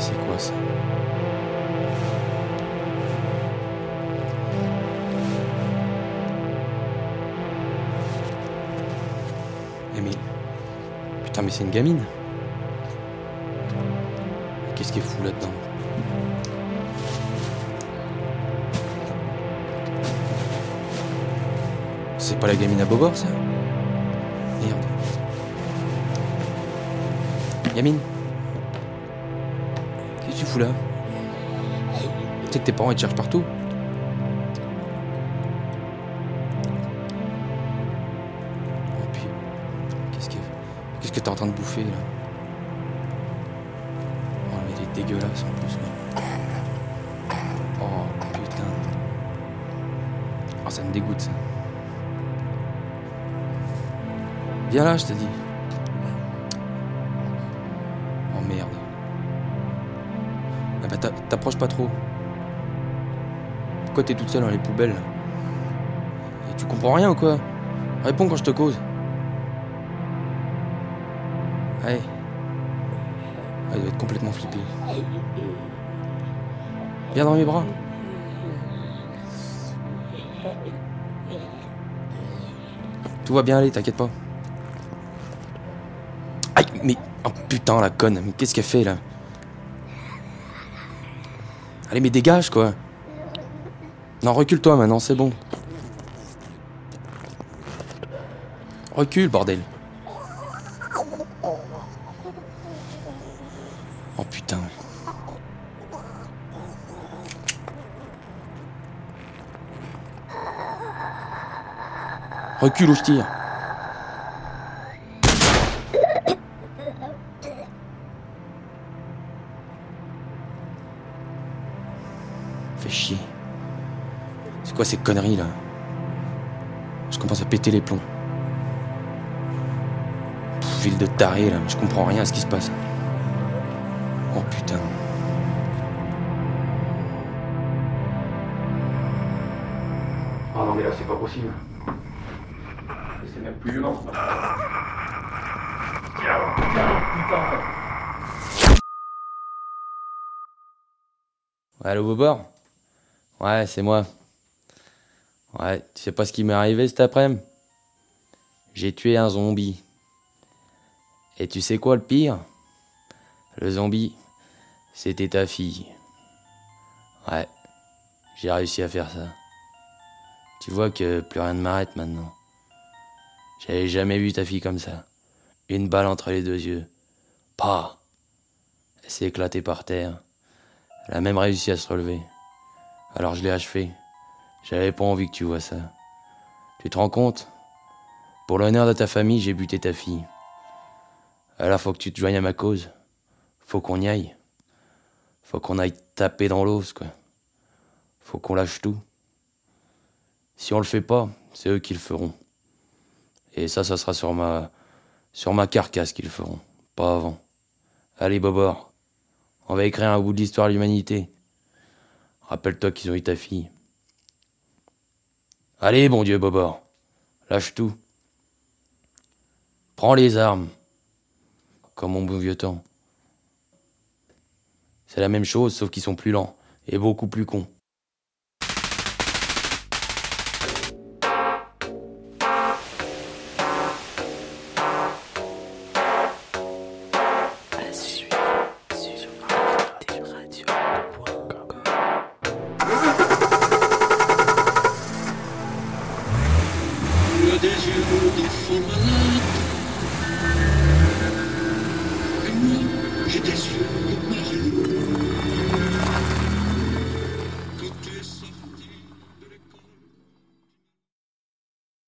ça. Eh mais... Putain mais c'est une gamine. Qu'est-ce qui est fou là-dedans C'est pas la gamine à Bobor ça Merde. Gamine tu fous là Tu sais que tes parents ils te cherchent partout Oh puis... Qu'est-ce que... Qu'est-ce que t'es en train de bouffer là? Oh mais il est dégueulasse en plus là. Oh putain. Oh ça me dégoûte ça. Viens là, je te dis. Bah t'a- t'approches pas trop. Pourquoi t'es toute seule dans les poubelles tu comprends rien ou quoi? Réponds quand je te cause. Allez. Ah, il doit être complètement flippé. Viens dans mes bras. Tout va bien aller, t'inquiète pas. Aïe, mais. Oh putain, la conne, mais qu'est-ce qu'elle fait là? Allez, mais dégage quoi Non, recule-toi maintenant, c'est bon. Recule, bordel. Oh putain. Recule ou je tire. Fais chier. C'est quoi ces conneries là? Je commence à péter les plombs. Pff, ville de taré là, je comprends rien à ce qui se passe. Oh putain. Oh non mais là c'est pas possible. C'est même plus humain. Allô Bobor? Ouais, c'est moi. Ouais, tu sais pas ce qui m'est arrivé cet après-midi? J'ai tué un zombie. Et tu sais quoi le pire? Le zombie, c'était ta fille. Ouais, j'ai réussi à faire ça. Tu vois que plus rien ne m'arrête maintenant. J'avais jamais vu ta fille comme ça. Une balle entre les deux yeux. Pas. Elle s'est éclatée par terre. Elle a même réussi à se relever. Alors je l'ai achevé. J'avais pas envie que tu vois ça. Tu te rends compte? Pour l'honneur de ta famille, j'ai buté ta fille. Alors faut que tu te joignes à ma cause. Faut qu'on y aille. Faut qu'on aille taper dans l'os, quoi. Faut qu'on lâche tout. Si on le fait pas, c'est eux qui le feront. Et ça, ça sera sur ma, sur ma carcasse qu'ils le feront. Pas avant. Allez, Bobor. On va écrire un bout de l'histoire de l'humanité. Rappelle-toi qu'ils ont eu ta fille. Allez, bon Dieu, Bobor. Lâche tout. Prends les armes. Comme mon bon vieux temps. C'est la même chose, sauf qu'ils sont plus lents et beaucoup plus cons. Et moi, j'ai des yeux